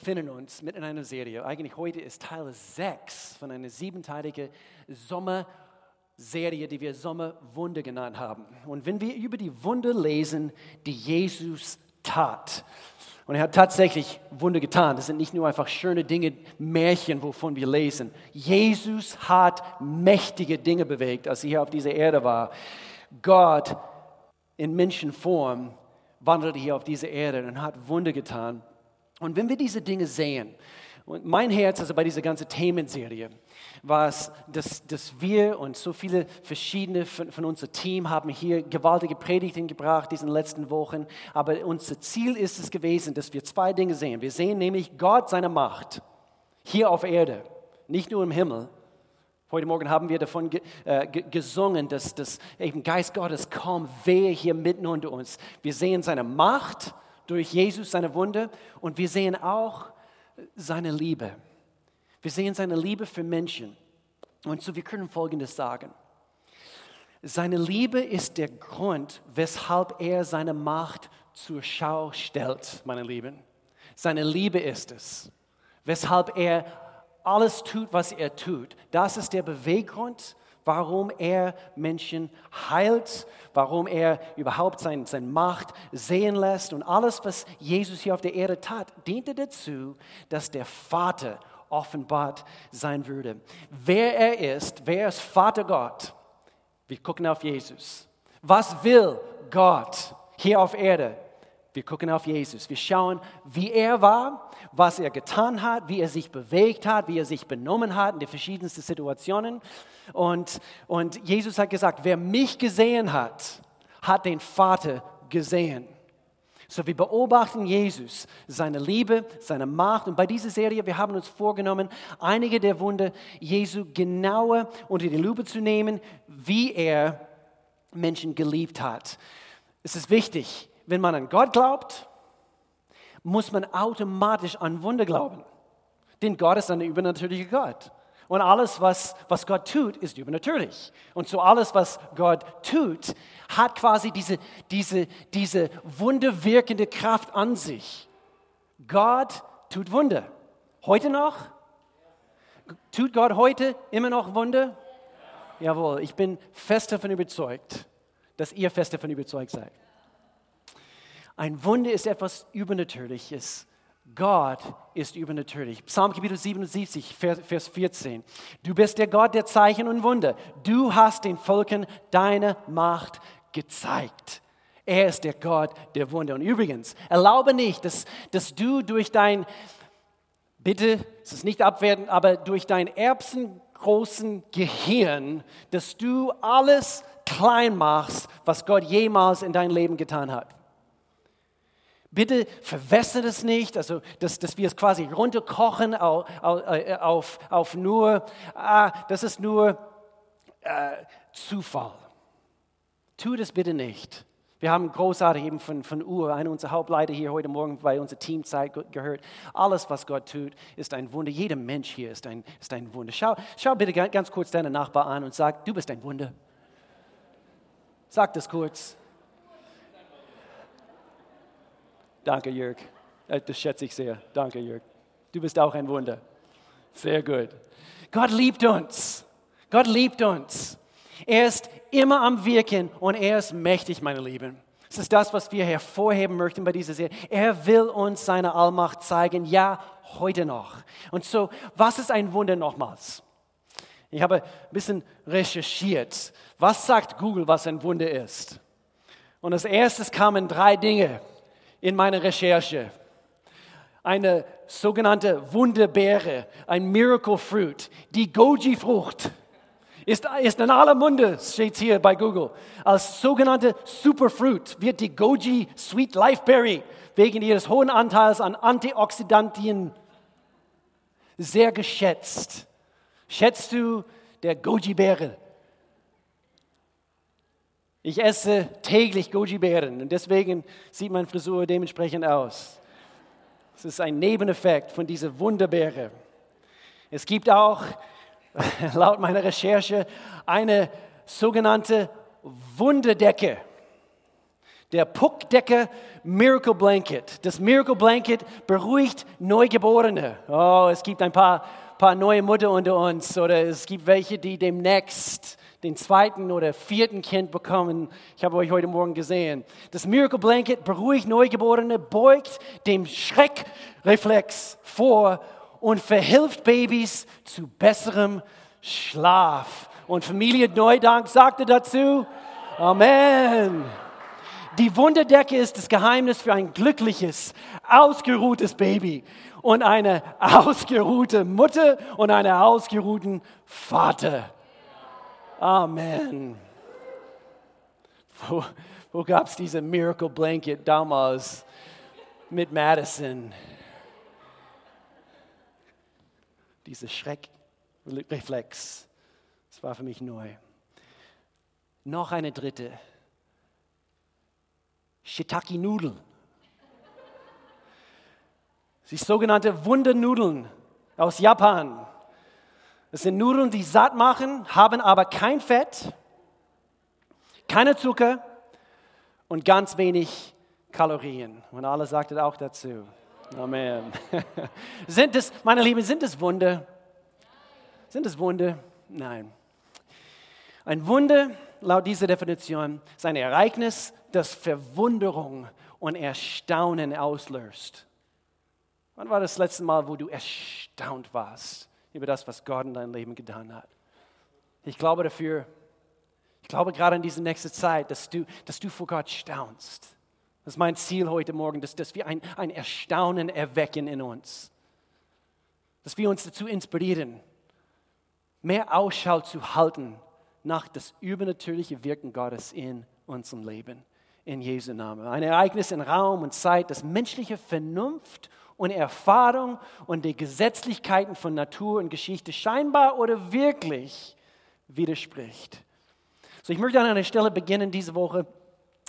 befinden uns mitten in einer Serie. Eigentlich heute ist Teil 6 von einer siebenteiligen Sommerserie, die wir Sommerwunder genannt haben. Und wenn wir über die Wunder lesen, die Jesus tat, und er hat tatsächlich Wunder getan. Das sind nicht nur einfach schöne Dinge, Märchen, wovon wir lesen. Jesus hat mächtige Dinge bewegt, als er hier auf dieser Erde war. Gott in Menschenform wandelte hier auf dieser Erde und hat Wunder getan. Und wenn wir diese Dinge sehen, und mein Herz, also bei dieser ganzen Themenserie, war es, dass, dass wir und so viele verschiedene von, von unserem Team haben hier gewaltige Predigten gebracht diesen letzten Wochen. Aber unser Ziel ist es gewesen, dass wir zwei Dinge sehen. Wir sehen nämlich Gott seine Macht hier auf Erde, nicht nur im Himmel. Heute Morgen haben wir davon äh, gesungen, dass, dass eben Geist Gottes komm, wehe hier mitten unter uns. Wir sehen seine Macht durch Jesus, seine Wunde und wir sehen auch seine Liebe. Wir sehen seine Liebe für Menschen. Und so, wir können Folgendes sagen. Seine Liebe ist der Grund, weshalb er seine Macht zur Schau stellt, meine Lieben. Seine Liebe ist es, weshalb er alles tut, was er tut. Das ist der Beweggrund, warum er Menschen heilt, warum er überhaupt seine sein Macht sehen lässt. Und alles, was Jesus hier auf der Erde tat, diente dazu, dass der Vater offenbart sein würde. Wer er ist, wer ist Vater Gott? Wir gucken auf Jesus. Was will Gott hier auf Erde? Wir gucken auf Jesus. Wir schauen, wie er war, was er getan hat, wie er sich bewegt hat, wie er sich benommen hat in den verschiedensten Situationen. Und, und Jesus hat gesagt, wer mich gesehen hat, hat den Vater gesehen. So, wir beobachten Jesus, seine Liebe, seine Macht. Und bei dieser Serie, wir haben uns vorgenommen, einige der Wunder Jesu genauer unter die Lupe zu nehmen, wie er Menschen geliebt hat. Es ist wichtig, wenn man an Gott glaubt, muss man automatisch an Wunder glauben. Denn Gott ist ein übernatürlicher Gott. Und alles, was, was Gott tut, ist übernatürlich. Und so alles, was Gott tut, hat quasi diese, diese, diese wunderwirkende Kraft an sich. Gott tut Wunder. Heute noch? Tut Gott heute immer noch Wunder? Jawohl, ich bin fest davon überzeugt, dass ihr fest davon überzeugt seid. Ein Wunder ist etwas Übernatürliches. Gott ist übernatürlich. Psalm Kapitel 77, Vers 14. Du bist der Gott der Zeichen und Wunder. Du hast den Völkern deine Macht gezeigt. Er ist der Gott der Wunder. Und übrigens, erlaube nicht, dass, dass du durch dein, bitte, es ist nicht abwertend, aber durch dein erbsengroßen Gehirn, dass du alles klein machst, was Gott jemals in dein Leben getan hat. Bitte verwässert es nicht, also dass, dass wir es quasi runterkochen auf, äh, auf, auf nur, ah, das ist nur äh, Zufall. Tu das bitte nicht. Wir haben großartig eben von, von Ur, einer unserer Hauptleiter hier heute Morgen bei unserer Teamzeit gehört. Alles, was Gott tut, ist ein Wunder. Jeder Mensch hier ist ein, ist ein Wunder. Schau, schau bitte ganz kurz deinen Nachbar an und sag, du bist ein Wunder. Sag das kurz. Danke, Jörg. Äh, das schätze ich sehr. Danke, Jörg. Du bist auch ein Wunder. Sehr gut. Gott liebt uns. Gott liebt uns. Er ist immer am Wirken und er ist mächtig, meine Lieben. Das ist das, was wir hervorheben möchten bei dieser Serie. Er will uns seine Allmacht zeigen, ja, heute noch. Und so, was ist ein Wunder nochmals? Ich habe ein bisschen recherchiert. Was sagt Google, was ein Wunder ist? Und als erstes kamen drei Dinge in meiner Recherche. Eine sogenannte Wunderbeere, ein Miracle Fruit, die Goji-Frucht. Ist, ist in aller Munde, steht hier bei Google. Als sogenannte Superfruit wird die Goji Sweet Life Berry wegen ihres hohen Anteils an Antioxidantien sehr geschätzt. Schätzt du der Goji-Beere ich esse täglich Goji-Beeren und deswegen sieht meine Frisur dementsprechend aus. Es ist ein Nebeneffekt von dieser Wunderbeere. Es gibt auch, laut meiner Recherche, eine sogenannte Wunderdecke. Der Puckdecke Miracle Blanket. Das Miracle Blanket beruhigt Neugeborene. Oh, es gibt ein paar, paar neue Mutter unter uns oder es gibt welche, die demnächst den zweiten oder vierten Kind bekommen. Ich habe euch heute Morgen gesehen. Das Miracle Blanket beruhigt Neugeborene, beugt dem Schreckreflex vor und verhilft Babys zu besserem Schlaf. Und Familie Neudank sagte dazu, Amen. Die Wunderdecke ist das Geheimnis für ein glückliches, ausgeruhtes Baby und eine ausgeruhte Mutter und einen ausgeruhten Vater. Amen. Wo, wo gab es diese Miracle Blanket damals mit Madison? Dieser Schreckreflex, das war für mich neu. Noch eine dritte. Shiitake-Nudeln. Sie sogenannte Wundernudeln aus Japan. Das sind Nudeln, die satt machen, haben aber kein Fett, keine Zucker und ganz wenig Kalorien. Und alle sagten auch dazu. Amen. sind es, meine Lieben, sind es Wunder? Sind es Wunder? Nein. Ein Wunder, laut dieser Definition, ist ein Ereignis, das Verwunderung und Erstaunen auslöst. Wann war das letzte Mal, wo du erstaunt warst? Über das, was Gott in deinem Leben getan hat. Ich glaube dafür, ich glaube gerade in dieser nächsten Zeit, dass du, dass du vor Gott staunst. Das ist mein Ziel heute Morgen, dass, dass wir ein, ein Erstaunen erwecken in uns. Dass wir uns dazu inspirieren, mehr Ausschau zu halten nach das übernatürliche Wirken Gottes in unserem Leben. In Jesu Namen. Ein Ereignis in Raum und Zeit, das menschliche Vernunft und Erfahrung und die Gesetzlichkeiten von Natur und Geschichte scheinbar oder wirklich widerspricht. So, ich möchte an einer Stelle beginnen diese Woche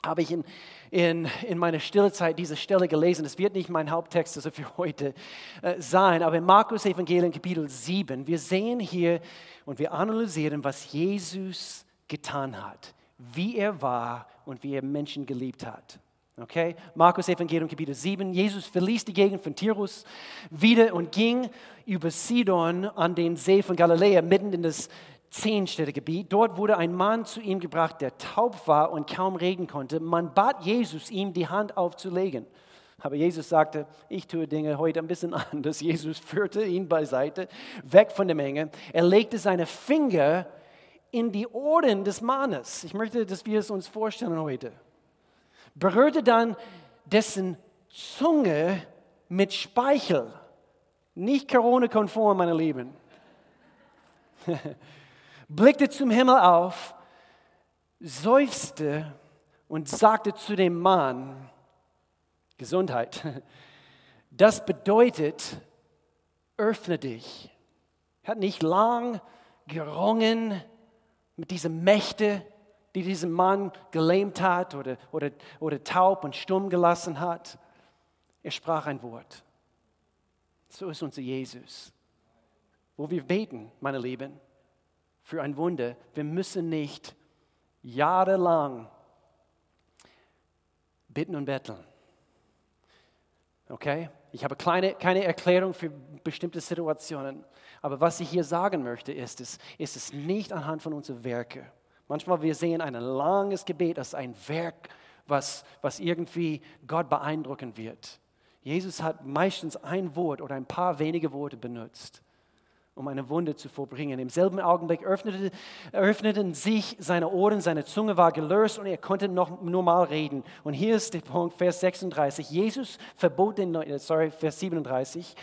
habe ich in, in, in meiner Stillezeit diese Stelle gelesen. Es wird nicht mein Haupttext also für heute äh, sein, aber in Markus Evangelium Kapitel 7, wir sehen hier und wir analysieren, was Jesus getan hat, wie er war und wie er Menschen geliebt hat. Okay? Markus Evangelium Kapitel 7. Jesus verließ die Gegend von Tirus wieder und ging über Sidon an den See von Galiläa, mitten in das Zehnstädtegebiet. Dort wurde ein Mann zu ihm gebracht, der taub war und kaum reden konnte. Man bat Jesus, ihm die Hand aufzulegen. Aber Jesus sagte, ich tue Dinge heute ein bisschen anders. Jesus führte ihn beiseite, weg von der Menge. Er legte seine Finger in die Ohren des Mannes. Ich möchte, dass wir es uns vorstellen heute berührte dann dessen Zunge mit Speichel. Nicht Corona-konform, meine Lieben. Blickte zum Himmel auf, seufzte und sagte zu dem Mann, Gesundheit, das bedeutet, öffne dich. Er hat nicht lang gerungen mit diesen Mächten, die diesen Mann gelähmt hat oder, oder, oder taub und stumm gelassen hat. Er sprach ein Wort. So ist unser Jesus. Wo wir beten, meine Lieben, für ein Wunder, wir müssen nicht jahrelang bitten und betteln. Okay? Ich habe kleine, keine Erklärung für bestimmte Situationen. Aber was ich hier sagen möchte, ist es, ist es nicht anhand von unseren Werken Manchmal wir sehen ein langes Gebet als ein Werk, was, was irgendwie Gott beeindrucken wird. Jesus hat meistens ein Wort oder ein paar wenige Worte benutzt, um eine Wunde zu vollbringen. Im selben Augenblick öffnete, öffneten sich seine Ohren, seine Zunge war gelöst und er konnte noch normal reden. Und hier ist der Punkt, Vers 36. Jesus verbot den, äh, sorry, Vers 37.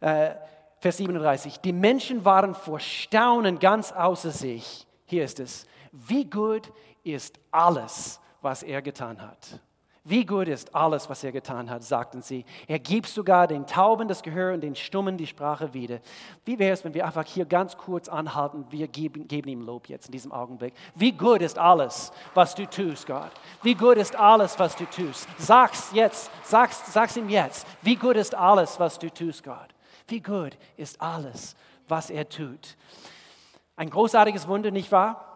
Äh, Vers 37. Die Menschen waren vor Staunen ganz außer sich. Hier ist es. Wie gut ist alles, was er getan hat. Wie gut ist alles, was er getan hat, sagten sie. Er gibt sogar den Tauben das Gehör und den Stummen die Sprache wieder. Wie wäre es, wenn wir einfach hier ganz kurz anhalten? Wir geben, geben ihm Lob jetzt in diesem Augenblick. Wie gut ist alles, was du tust, Gott? Wie gut ist alles, was du tust? Sag's jetzt, sag's, sag's ihm jetzt. Wie gut ist alles, was du tust, Gott? Wie gut ist alles, was er tut? Ein großartiges Wunder, nicht wahr?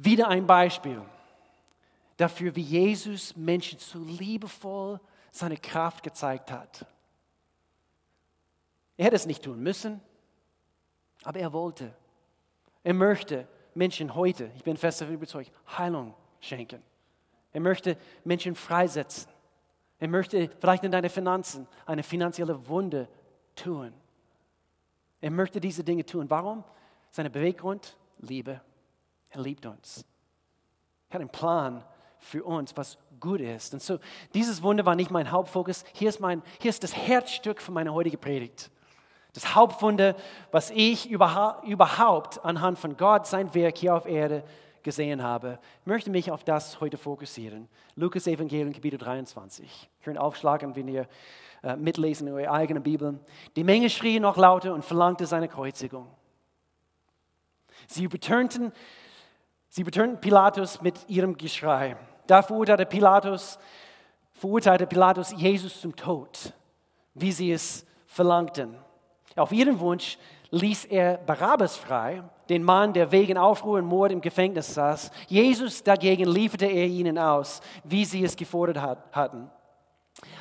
Wieder ein Beispiel. dafür, wie Jesus Menschen so liebevoll seine Kraft gezeigt hat. Er hätte es nicht tun müssen, aber er wollte. Er möchte Menschen heute, ich bin fest davon überzeugt, Heilung schenken. Er möchte Menschen freisetzen. Er möchte vielleicht in deine Finanzen eine finanzielle Wunde tun. Er möchte diese Dinge tun. Warum? Seine Beweggrund? Liebe. Er liebt uns. Er hat einen Plan für uns, was gut ist. Und so, dieses Wunder war nicht mein Hauptfokus. Hier ist, mein, hier ist das Herzstück für meine heutige Predigt. Das Hauptwunder, was ich überhaupt anhand von Gott, sein Werk hier auf Erde gesehen habe. Ich möchte mich auf das heute fokussieren. Lukas Evangelium, Kapitel 23. Ich kann aufschlagen, wenn ihr äh, mitlesen in eurer eigenen Bibel. Die Menge schrie noch lauter und verlangte seine Kreuzigung. Sie übertönten, sie übertönten Pilatus mit ihrem Geschrei. Da verurteilte Pilatus, verurteilte Pilatus Jesus zum Tod, wie sie es verlangten. Auf ihren Wunsch ließ er Barabbas frei, den Mann, der wegen Aufruhr und Mord im Gefängnis saß. Jesus dagegen lieferte er ihnen aus, wie sie es gefordert hatten.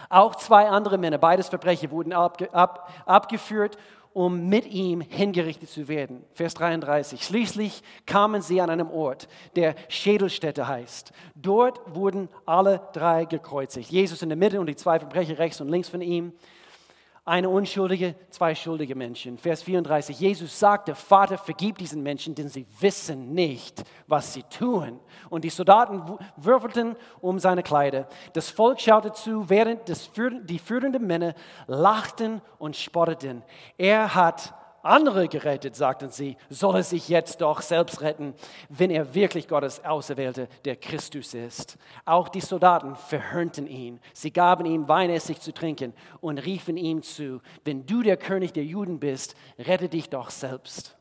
Auch zwei andere Männer, beides Verbrecher, wurden abge, ab, abgeführt, um mit ihm hingerichtet zu werden. Vers 33. Schließlich kamen sie an einem Ort, der Schädelstätte heißt. Dort wurden alle drei gekreuzigt. Jesus in der Mitte und die zwei Verbrecher rechts und links von ihm eine unschuldige, zwei schuldige Menschen. Vers 34, Jesus sagte, Vater, vergib diesen Menschen, denn sie wissen nicht, was sie tun. Und die Soldaten würfelten um seine Kleider. Das Volk schaute zu, während das, die führenden Männer lachten und spotteten. Er hat andere gerettet, sagten sie, soll er sich jetzt doch selbst retten, wenn er wirklich Gottes Auserwählte, der Christus ist. Auch die Soldaten verhörnten ihn. Sie gaben ihm Weinessig zu trinken und riefen ihm zu, wenn du der König der Juden bist, rette dich doch selbst.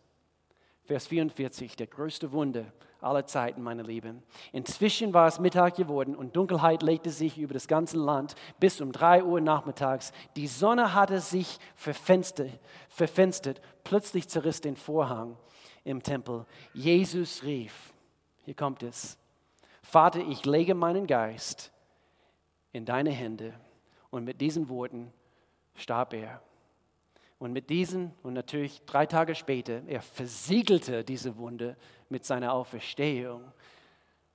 Vers 44, der größte Wunder aller Zeiten, meine Lieben. Inzwischen war es Mittag geworden und Dunkelheit legte sich über das ganze Land bis um drei Uhr nachmittags. Die Sonne hatte sich verfenstert, verfenstert. Plötzlich zerriss den Vorhang im Tempel. Jesus rief, hier kommt es, Vater, ich lege meinen Geist in deine Hände. Und mit diesen Worten starb er. Und mit diesen, und natürlich drei Tage später, er versiegelte diese Wunde mit seiner Auferstehung.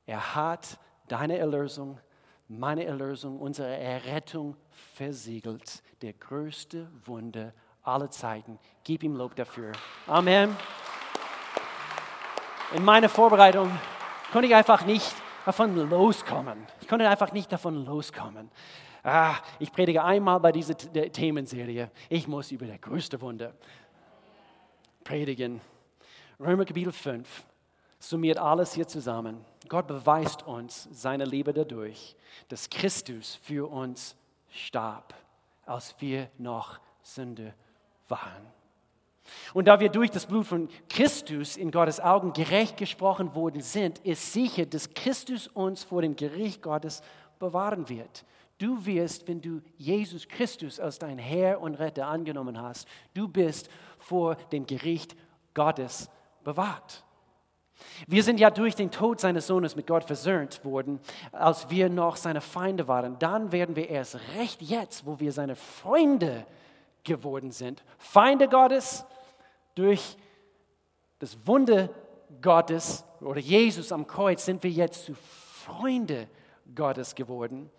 Er hat deine Erlösung, meine Erlösung, unsere Errettung versiegelt. Der größte Wunder aller Zeiten. Gib ihm Lob dafür. Amen. In meiner Vorbereitung konnte ich einfach nicht davon loskommen. Ich konnte einfach nicht davon loskommen ah, ich predige einmal bei dieser Themenserie. Ich muss über das größte Wunder predigen. Römer Kapitel 5 summiert alles hier zusammen. Gott beweist uns seine Liebe dadurch, dass Christus für uns starb, als wir noch Sünde waren. Und da wir durch das Blut von Christus in Gottes Augen gerecht gesprochen worden sind, ist sicher, dass Christus uns vor dem Gericht Gottes bewahren wird. Du wirst, wenn du Jesus Christus als dein Herr und Retter angenommen hast, du bist vor dem Gericht Gottes bewahrt. Wir sind ja durch den Tod seines Sohnes mit Gott versöhnt worden, als wir noch seine Feinde waren. Dann werden wir erst recht jetzt, wo wir seine Freunde geworden sind, Feinde Gottes durch das Wunder Gottes oder Jesus am Kreuz sind wir jetzt zu Freunde Gottes geworden.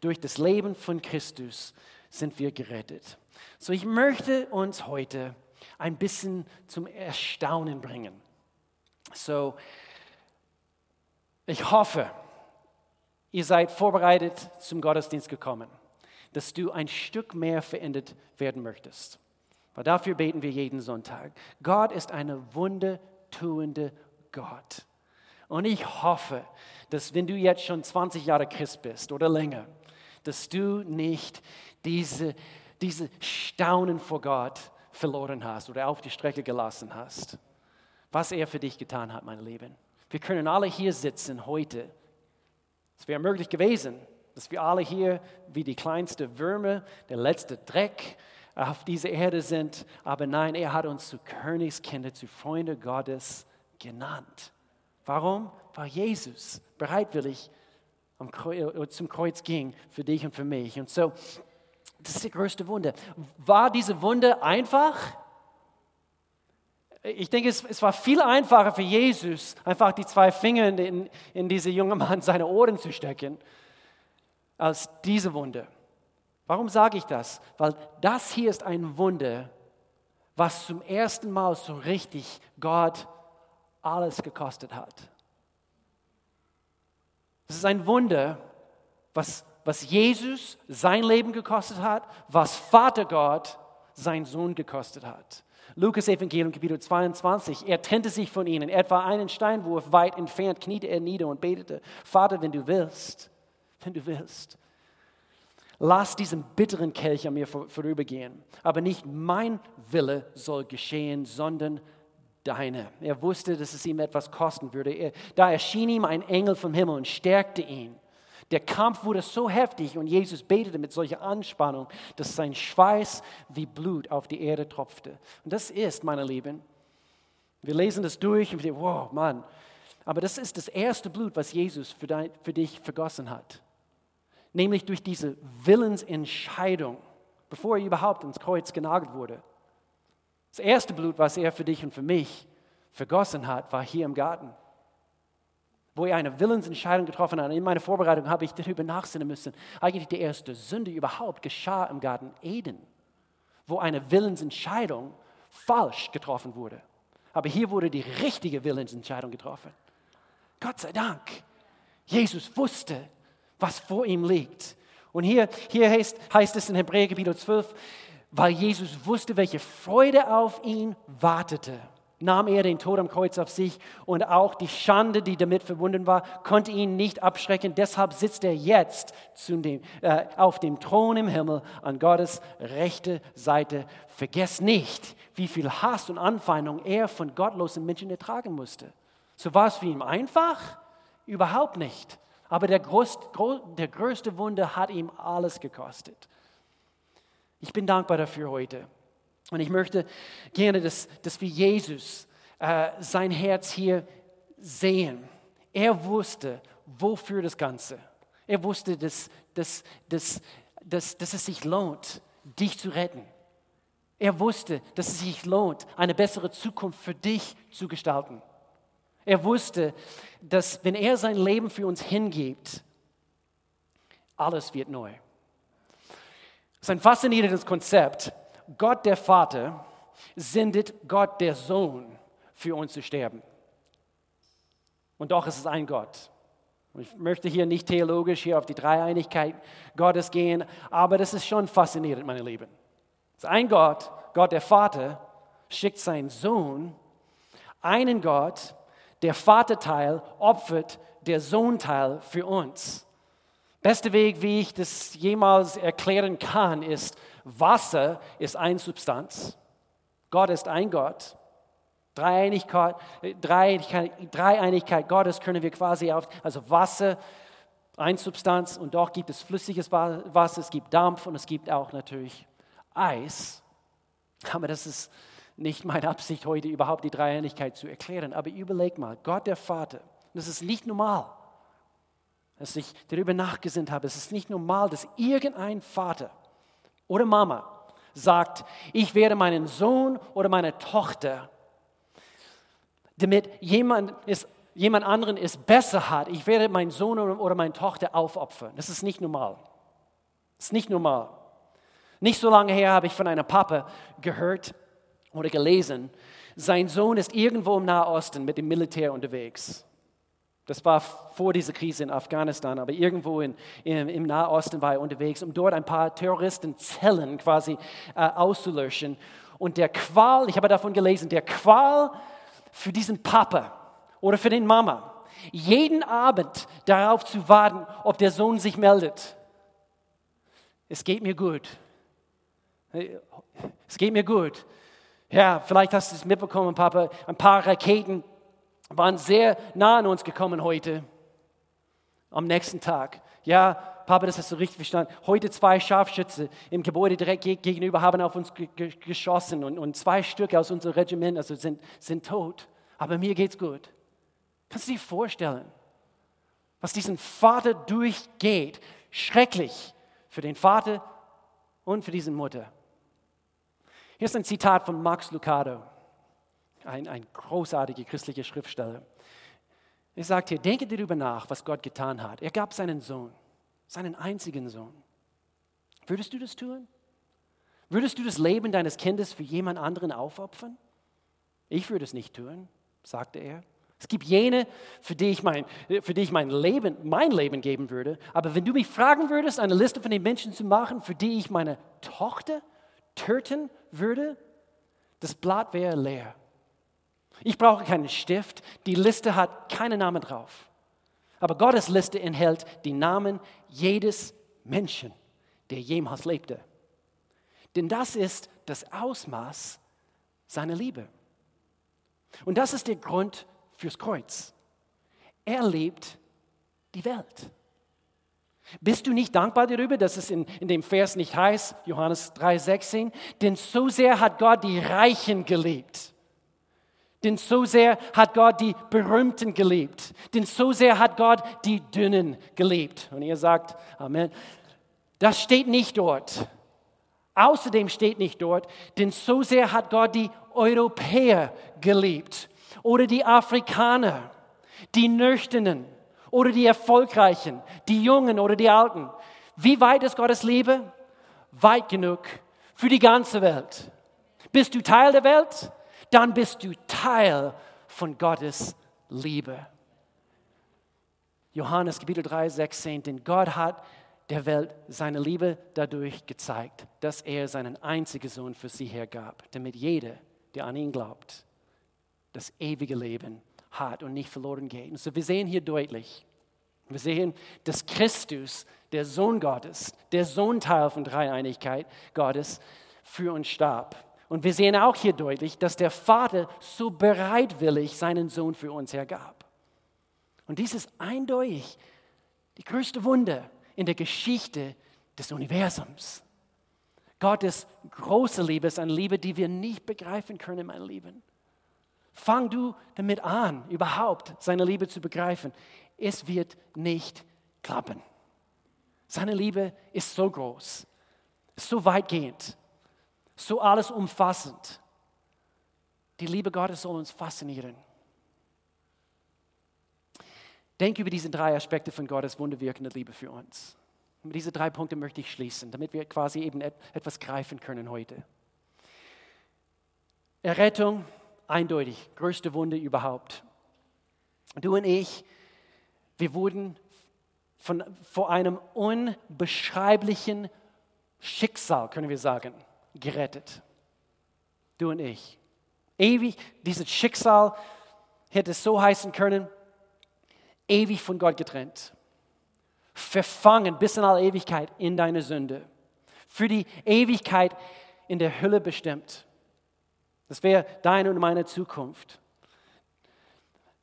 Durch das Leben von Christus sind wir gerettet. So, ich möchte uns heute ein bisschen zum Erstaunen bringen. So, ich hoffe, ihr seid vorbereitet zum Gottesdienst gekommen, dass du ein Stück mehr verändert werden möchtest. Weil dafür beten wir jeden Sonntag. Gott ist eine wundertuende Gott. Und ich hoffe, dass wenn du jetzt schon 20 Jahre Christ bist oder länger, dass du nicht diese, diese Staunen vor Gott verloren hast oder auf die Strecke gelassen hast. Was er für dich getan hat, mein Leben. Wir können alle hier sitzen heute. Es wäre möglich gewesen, dass wir alle hier wie die kleinste Würmer, der letzte Dreck auf dieser Erde sind. Aber nein, er hat uns zu Königskinder, zu Freunde Gottes genannt. Warum? Weil Jesus bereitwillig äh, zum Kreuz ging für dich und für mich. Und so, das ist die größte Wunder. War diese Wunder einfach? Ich denke, es, es, war viel einfacher für Jesus, einfach die zwei Finger in, in diese junge Mann seine Ohren zu stecken, als diese Wunder. Warum sage ich das? Weil das hier ist ein Wunder, was zum ersten Mal so richtig Gott alles gekostet hat. Es ist ein Wunder, was, was Jesus sein Leben gekostet hat, was Vater Gott sein Sohn gekostet hat. Lukas Evangelium Kapitel 22, er trennte sich von ihnen, etwa einen Steinwurf weit entfernt, kniete er nieder und betete, Vater, wenn du willst, wenn du willst, lass diesen bitteren Kelch an mir vorübergehen, aber nicht mein Wille soll geschehen, sondern deine. Er wusste, dass es ihm etwas kosten würde. Da erschien ihm ein Engel vom Himmel und stärkte ihn. Der Kampf wurde so heftig und Jesus betete mit solcher Anspannung, dass sein Schweiß wie Blut auf die Erde tropfte. Und das ist, meine Lieben, wir lesen das durch und wir denken, wow, Mann, aber das ist das erste Blut, was Jesus für, dein, für dich vergossen hat. Nämlich durch diese Willensentscheidung, bevor er überhaupt ins Kreuz genagelt wurde. Das erste Blut, was er für dich und für mich vergossen hat, war hier im Garten wo er eine Willensentscheidung getroffen hat. In meiner Vorbereitung habe ich darüber nachsinnen müssen. Eigentlich die erste Sünde überhaupt geschah im Garten Eden, wo eine Willensentscheidung falsch getroffen wurde. Aber hier wurde die richtige Willensentscheidung getroffen. Gott sei Dank. Jesus wusste, was vor ihm liegt. Und hier, hier heißt, heißt es in Hebräer Kapitel 12, weil Jesus wusste, welche Freude auf ihn wartete nahm er den Tod am Kreuz auf sich und auch die Schande, die damit verbunden war, konnte ihn nicht abschrecken. Deshalb sitzt er jetzt dem, äh, auf dem Thron im Himmel an Gottes rechte Seite. Vergesst nicht, wie viel Hass und Anfeindung er von gottlosen Menschen ertragen musste. So war es für ihn einfach? Überhaupt nicht. Aber der, groß, der größte Wunder hat ihm alles gekostet. Ich bin dankbar dafür heute. Und ich möchte gerne, dass, dass wir Jesus äh, sein Herz hier sehen. Er wusste, wofür das Ganze. Er wusste, dass, dass, dass, dass, dass es sich lohnt, dich zu retten. Er wusste, dass es sich lohnt, eine bessere Zukunft für dich zu gestalten. Er wusste, dass wenn er sein Leben für uns hingibt, alles wird neu. Das ist ein faszinierendes Konzept. Gott der Vater sendet Gott der Sohn für uns zu sterben. Und doch ist es ein Gott. Ich möchte hier nicht theologisch hier auf die Dreieinigkeit Gottes gehen, aber das ist schon faszinierend, meine Lieben. Es ist ein Gott, Gott der Vater, schickt seinen Sohn, einen Gott, der Vaterteil opfert der Sohnteil für uns. Beste Weg, wie ich das jemals erklären kann, ist, Wasser ist eine Substanz. Gott ist ein Gott. Dreieinigkeit, Dreieinigkeit, Dreieinigkeit Gottes können wir quasi auf, also Wasser, eine Substanz und doch gibt es flüssiges Wasser, es gibt Dampf und es gibt auch natürlich Eis. Aber das ist nicht meine Absicht heute überhaupt die Dreieinigkeit zu erklären. Aber überleg mal, Gott der Vater, das ist nicht normal, dass ich darüber nachgesinnt habe, es ist nicht normal, dass irgendein Vater oder Mama sagt, ich werde meinen Sohn oder meine Tochter, damit jemand, ist, jemand anderen es besser hat, ich werde meinen Sohn oder meine Tochter aufopfern. Das ist nicht normal. Das ist nicht normal. Nicht so lange her habe ich von einer Papa gehört oder gelesen, sein Sohn ist irgendwo im Nahosten mit dem Militär unterwegs. Das war vor dieser Krise in Afghanistan, aber irgendwo in, in, im Nahosten war er unterwegs, um dort ein paar Terroristenzellen quasi äh, auszulöschen. Und der Qual, ich habe davon gelesen, der Qual für diesen Papa oder für den Mama, jeden Abend darauf zu warten, ob der Sohn sich meldet. Es geht mir gut. Es geht mir gut. Ja, vielleicht hast du es mitbekommen, Papa, ein paar Raketen waren sehr nah an uns gekommen heute, am nächsten Tag. Ja, Papa, das hast du richtig verstanden. Heute zwei Scharfschütze im Gebäude direkt gegenüber haben auf uns geschossen und, und zwei Stücke aus unserem Regiment also sind, sind tot. Aber mir geht's gut. Kannst du dir vorstellen, was diesen Vater durchgeht, schrecklich für den Vater und für diese Mutter. Hier ist ein Zitat von Max Lucado, ein, ein großartiger christlicher Schriftsteller. Er sagt hier, denke darüber nach, was Gott getan hat. Er gab seinen Sohn, seinen einzigen Sohn. Würdest du das tun? Würdest du das Leben deines Kindes für jemand anderen aufopfern? Ich würde es nicht tun, sagte er. Es gibt jene, für die ich mein, für die ich mein, Leben, mein Leben geben würde. Aber wenn du mich fragen würdest, eine Liste von den Menschen zu machen, für die ich meine Tochter töten würde, das Blatt wäre leer. Ich brauche keinen Stift. Die Liste hat keinen Namen drauf. Aber Gottes Liste enthält die Namen jedes Menschen, der jemals lebte. Denn das ist das Ausmaß seiner Liebe. Und das ist der Grund fürs Kreuz. Er liebt die Welt. Bist du nicht dankbar darüber, dass es in, in dem Vers nicht heißt, Johannes 3,16, denn so sehr hat Gott die Reichen geliebt. Denn so sehr hat Gott die Berühmten geliebt. Denn so sehr hat Gott die Dünnen geliebt. Und ihr sagt, Amen. Das steht nicht dort. Außerdem steht nicht dort, denn so sehr hat Gott die Europäer geliebt oder die Afrikaner, die Nüchternen oder die Erfolgreichen, die Jungen oder die Alten. Wie weit ist Gottes Liebe? Weit genug für die ganze Welt. Bist du Teil der Welt? Dann bist du Teil von Gottes Liebe. Johannes Kapitel 3, 16, denn Gott hat der Welt seine Liebe dadurch gezeigt, dass er seinen einzigen Sohn für sie hergab, damit jeder, der an ihn glaubt, das ewige Leben hat und nicht verloren geht. Und so wir sehen hier deutlich, wir sehen, dass Christus, der Sohn Gottes, der Sohnteil von Dreieinigkeit Gottes, für uns starb. Und wir sehen auch hier deutlich, dass der Vater so bereitwillig seinen Sohn für uns hergab. Und dies ist eindeutig die größte Wunder in der Geschichte des Universums. Gottes große Liebe ist eine Liebe, die wir nicht begreifen können, mein Lieben. Fang du damit an, überhaupt seine Liebe zu begreifen. Es wird nicht klappen. Seine Liebe ist so groß, so weitgehend, so alles umfassend. Die Liebe Gottes soll uns faszinieren. Denk über diese drei Aspekte von Gottes wunderwirkende Liebe für uns. Mit diesen drei Punkte möchte ich schließen, damit wir quasi eben etwas greifen können heute. Errettung, eindeutig, größte Wunde überhaupt. Du und ich, wir wurden von, vor einem unbeschreiblichen Schicksal, können wir sagen, gerettet. Du und ich. Ewig, dieses Schicksal hätte so heißen können, ewig von Gott getrennt. Verfangen bis in alle Ewigkeit in deine Sünde. Für die Ewigkeit in der Hölle bestimmt. Das wäre deine und meine Zukunft.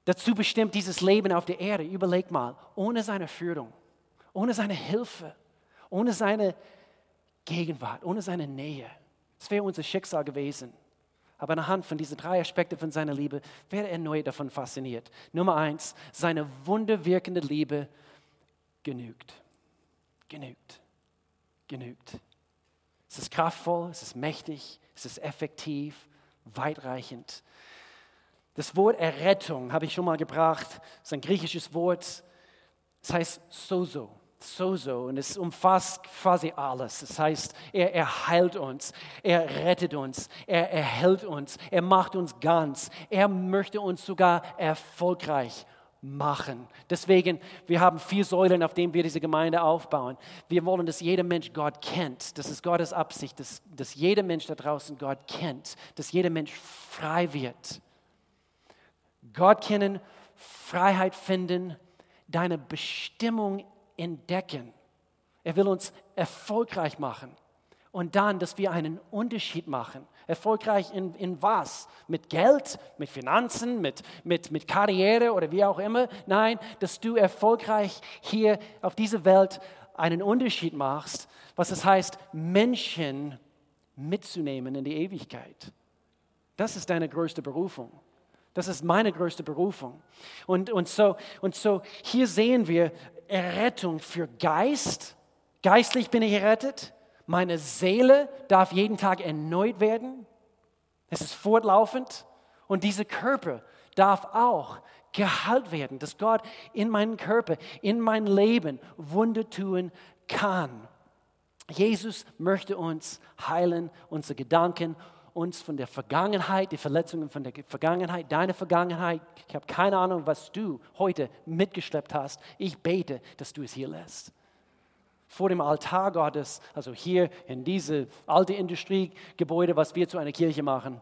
Dazu bestimmt dieses Leben auf der Erde. Überleg mal, ohne seine Führung, ohne seine Hilfe, ohne seine Gegenwart, ohne seine Nähe. Das wäre unser Schicksal gewesen. Aber anhand von diesen drei Aspekten von seiner Liebe wäre er neu davon fasziniert. Nummer eins, seine wunderwirkende Liebe genügt. Genügt. Genügt. Es ist kraftvoll, es ist mächtig, es ist effektiv, weitreichend. Das Wort Errettung habe ich schon mal gebracht. Das ist ein griechisches Wort. Es heißt sozo. Sozo. Und es umfasst quasi alles. Das heißt, er, er heilt uns, er rettet uns, er erhält uns, er macht uns ganz. Er möchte uns sogar erfolgreich machen. Deswegen, wir haben vier Säulen, auf denen wir diese Gemeinde aufbauen. Wir wollen, dass jeder Mensch Gott kennt. Das ist Gottes Absicht, dass, dass jeder Mensch da draußen Gott kennt, dass jeder Mensch frei wird. Gott kennen, Freiheit finden, deine Bestimmung entdecken. Er will uns erfolgreich machen. Und dann, dass wir einen Unterschied machen. Erfolgreich in, in was? Mit Geld, mit Finanzen, mit, mit, mit Karriere oder wie auch immer. Nein, dass du erfolgreich hier auf dieser Welt einen Unterschied machst, was es heißt, Menschen mitzunehmen in die Ewigkeit. Das ist deine größte Berufung. Das ist meine größte Berufung. Und, und, so, und so hier sehen wir Errettung für Geist. Geistlich bin ich errettet. Meine Seele darf jeden Tag erneut werden. Es ist fortlaufend. Und dieser Körper darf auch geheilt werden, dass Gott in meinen Körper, in mein Leben Wunder tun kann. Jesus möchte uns heilen, unsere Gedanken, uns von der Vergangenheit, die Verletzungen von der Vergangenheit, deine Vergangenheit. Ich habe keine Ahnung, was du heute mitgeschleppt hast. Ich bete, dass du es hier lässt. Vor dem Altar Gottes, also hier in diese alte Industriegebäude, was wir zu einer Kirche machen,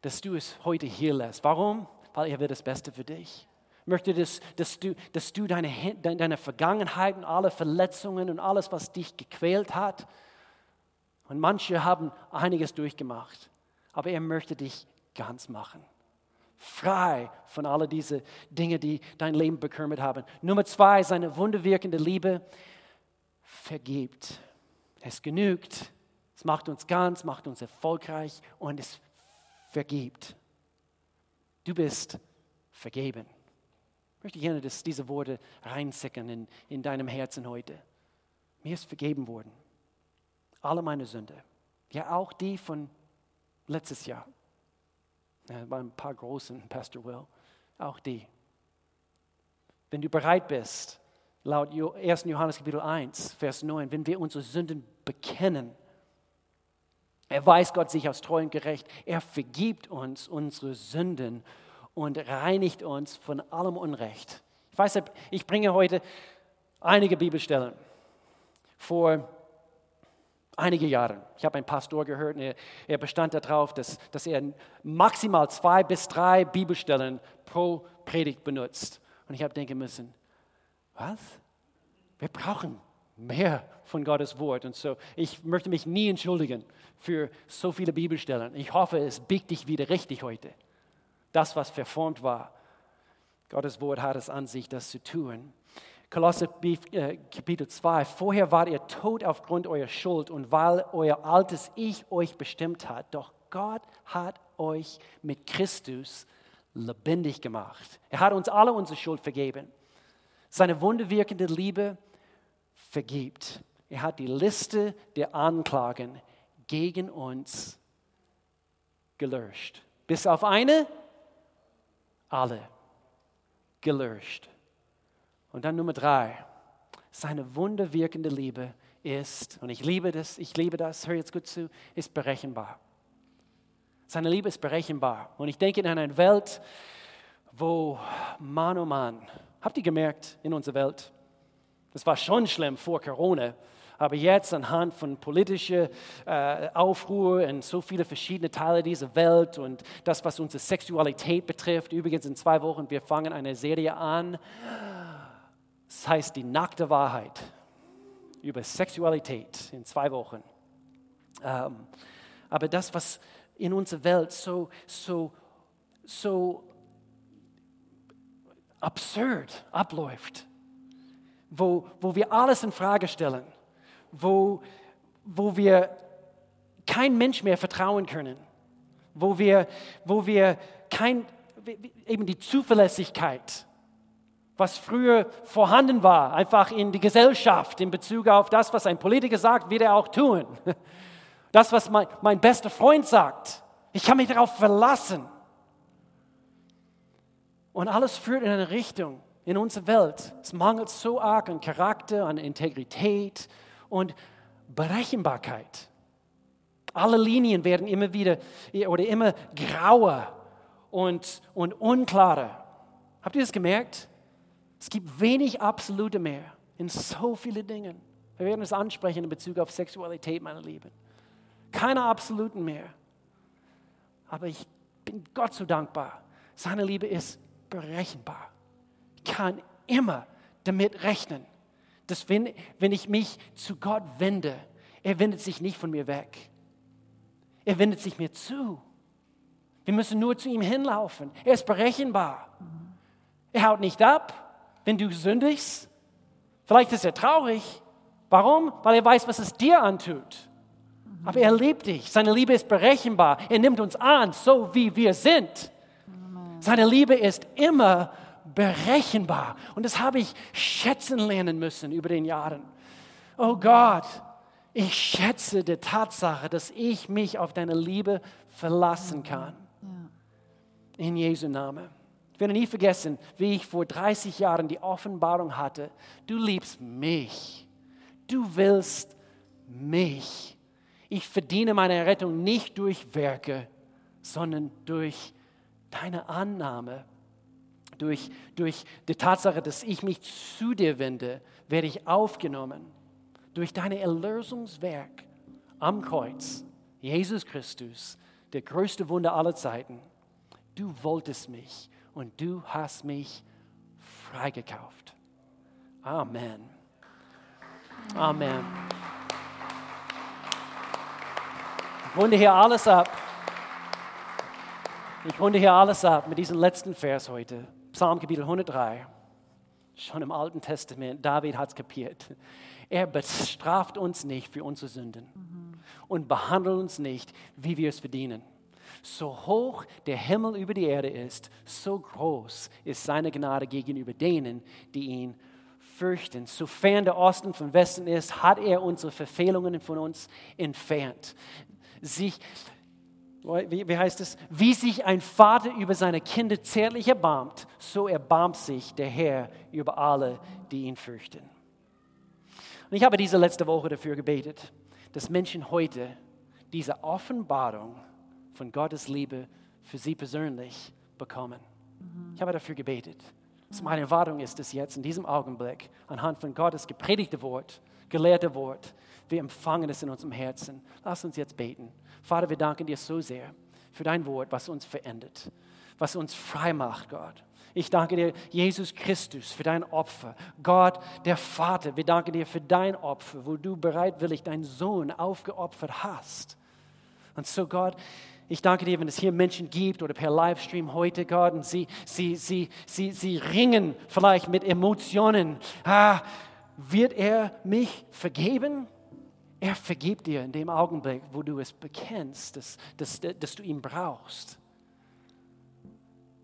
dass du es heute hier lässt. Warum? Weil er wird das Beste für dich. Ich möchte, dass, dass, du, dass du deine, deine Vergangenheit und alle Verletzungen und alles, was dich gequält hat, und manche haben einiges durchgemacht, aber er möchte dich ganz machen. Frei von all diesen Dingen, die dein Leben bekümmert haben. Nummer zwei, seine wunderwirkende Liebe vergibt. Es genügt. Es macht uns ganz, macht uns erfolgreich und es vergibt. Du bist vergeben. Ich möchte gerne, dass diese Worte reinsickern in, in deinem Herzen heute. Mir ist vergeben worden. Alle meine Sünde. Ja, auch die von letztes Jahr. Ja, bei ein paar großen, Pastor Will. Auch die. Wenn du bereit bist, laut 1. Johannes Kapitel 1, Vers 9, wenn wir unsere Sünden bekennen, er weiß Gott sich als treu und gerecht. Er vergibt uns unsere Sünden und reinigt uns von allem Unrecht. Ich weiß, ich bringe heute einige Bibelstellen. Vor einigen Jahren. Ich habe einen Pastor gehört, er, er bestand darauf, dass, dass er maximal zwei bis drei Bibelstellen pro Predigt benutzt. Und ich habe denken müssen, was? Wir brauchen mehr von Gottes Wort. Und so, ich möchte mich nie entschuldigen für so viele Bibelstellen. Ich hoffe, es biegt dich wieder richtig heute. Das, was verformt war. Gottes Wort hat es an sich, das zu tun. Kolosser äh, Kapitel 2. Vorher wart ihr tot aufgrund eurer Schuld und weil euer altes Ich euch bestimmt hat. Doch Gott hat euch mit Christus lebendig gemacht. Er hat uns alle unsere Schuld vergeben. Seine wunderwirkende Liebe vergibt. Er hat die Liste der Anklagen gegen uns gelöscht. Bis auf eine, alle gelöscht. Und dann Nummer drei, seine wunderwirkende Liebe ist, und ich liebe das, ich liebe das, hör jetzt gut zu, ist berechenbar. Seine Liebe ist berechenbar. Und ich denke in einer Welt, wo, Mann, oh Mann, habt ihr gemerkt in unserer Welt, das war schon schlimm vor Corona. Aber jetzt anhand von politischer äh, Aufruhr in so viele verschiedene Teile dieser Welt und das, was unsere Sexualität betrifft, übrigens in zwei Wochen, wir fangen eine Serie an. Das heißt die nackte Wahrheit über Sexualität in zwei Wochen. Ähm, aber das, was in unserer Welt so, so, so absurd abläuft, wo, wo wir alles in Frage stellen, wo, wo wir kein Mensch mehr vertrauen können, wo wir, wo wir kein, eben die Zuverlässigkeit, was früher vorhanden war, einfach in die Gesellschaft in Bezug auf das, was ein Politiker sagt, wird er auch tun. Das, was mein, mein bester Freund sagt, ich kann mich darauf verlassen. Und alles führt in eine Richtung, in unserer Welt. Es mangelt so arg an Charakter, an Integrität und Berechenbarkeit. Alle Linien werden immer wieder oder immer grauer und, und unklarer. Habt ihr das gemerkt? Es gibt wenig Absolute mehr in so vielen Dingen. Wir werden es ansprechen in Bezug auf Sexualität, meine Lieben. Keine Absoluten mehr. Aber ich bin Gott so dankbar. Seine Liebe ist berechenbar kann immer damit rechnen, dass wenn, wenn ich mich zu Gott wende, er wendet sich nicht von mir weg. Er wendet sich mir zu. Wir müssen nur zu ihm hinlaufen. Er ist berechenbar. Er haut nicht ab, wenn du sündigst. Vielleicht ist er traurig. Warum? Weil er weiß, was es dir antut. Aber er liebt dich. Seine Liebe ist berechenbar. Er nimmt uns an, so wie wir sind. Seine Liebe ist immer berechenbar. Und das habe ich schätzen lernen müssen über den Jahren. Oh Gott, ich schätze die Tatsache, dass ich mich auf deine Liebe verlassen kann. In Jesu Namen. Ich werde nie vergessen, wie ich vor 30 Jahren die Offenbarung hatte. Du liebst mich. Du willst mich. Ich verdiene meine Rettung nicht durch Werke, sondern durch deine Annahme. Durch, durch die Tatsache, dass ich mich zu dir wende, werde ich aufgenommen. Durch dein Erlösungswerk am Kreuz, Jesus Christus, der größte Wunder aller Zeiten. Du wolltest mich und du hast mich freigekauft. Amen. Amen. Ich runde hier alles ab. Ich runde hier alles ab mit diesem letzten Vers heute. Psalm Kapitel 103. Schon im Alten Testament. David hat es kapiert. Er bestraft uns nicht für unsere Sünden mhm. und behandelt uns nicht, wie wir es verdienen. So hoch der Himmel über die Erde ist, so groß ist seine Gnade gegenüber denen, die ihn fürchten. Sofern der Osten vom Westen ist, hat er unsere Verfehlungen von uns entfernt. Sich, wie, heißt es? Wie sich ein Vater über seine Kinder zärtlich erbarmt, so erbarmt sich der Herr über alle, die ihn fürchten. Und ich habe diese letzte Woche dafür gebetet, dass Menschen heute diese Offenbarung von Gottes Liebe für sie persönlich bekommen. Mhm. Ich habe dafür gebetet. Also meine Erwartung ist es jetzt in diesem Augenblick, anhand von Gottes gepredigte Wort, gelehrte Wort, wir empfangen es in unserem Herzen. Lass uns jetzt beten. Vater, wir danken dir so sehr für dein Wort, was uns verändert, was uns frei macht, Gott. Ich danke dir, Jesus Christus, für dein Opfer. Gott, der Vater, wir danken dir für dein Opfer, wo du bereitwillig deinen Sohn aufgeopfert hast. Und so, Gott, ich danke dir, wenn es hier Menschen gibt oder per Livestream heute, Gott, und sie, sie, sie, sie, sie ringen vielleicht mit Emotionen. Ah, wird er mich vergeben? Er vergibt dir in dem Augenblick, wo du es bekennst, dass, dass, dass du ihn brauchst.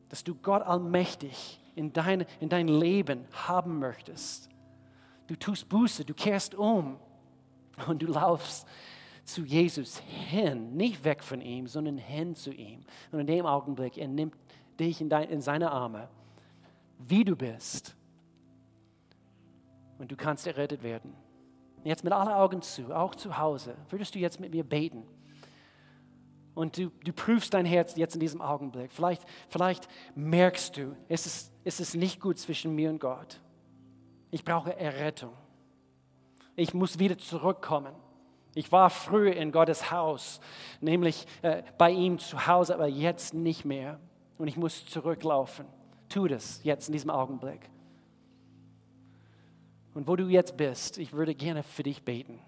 Dass du Gott allmächtig in dein, in dein Leben haben möchtest. Du tust Buße, du kehrst um und du laufst zu Jesus hin, nicht weg von ihm, sondern hin zu ihm. Und in dem Augenblick, er nimmt dich in, dein, in seine Arme, wie du bist. Und du kannst errettet werden. Jetzt mit allen Augen zu, auch zu Hause, würdest du jetzt mit mir beten? Und du, du prüfst dein Herz jetzt in diesem Augenblick. Vielleicht, vielleicht merkst du, es ist, es ist nicht gut zwischen mir und Gott. Ich brauche Errettung. Ich muss wieder zurückkommen. Ich war früher in Gottes Haus, nämlich äh, bei ihm zu Hause, aber jetzt nicht mehr. Und ich muss zurücklaufen. Tu das jetzt in diesem Augenblick. Und wo du jetzt bist, ich würde gerne für dich beten.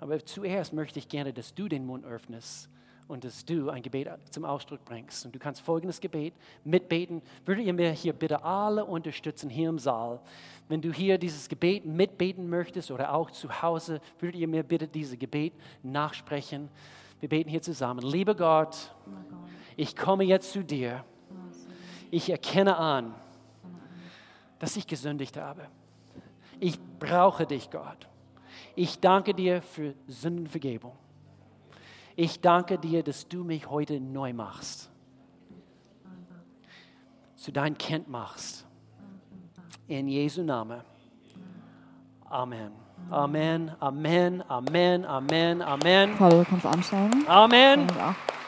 Aber zuerst möchte ich gerne, dass du den Mund öffnest und dass du ein Gebet zum Ausdruck bringst. Und du kannst folgendes Gebet mitbeten. Würdet ihr mir hier bitte alle unterstützen hier im Saal? Wenn du hier dieses Gebet mitbeten möchtest oder auch zu Hause, würdet ihr mir bitte dieses Gebet nachsprechen? Wir beten hier zusammen. Lieber Gott, ich komme jetzt zu dir. Ich erkenne an, dass ich gesündigt habe. Ich brauche dich, Gott. Ich danke dir für Sündenvergebung. Ich danke dir, dass du mich heute neu machst, zu dein Kind machst. In Jesu Namen. Amen. Amen, Amen, Amen, Amen, Amen. Kannst du ansteigen? Amen.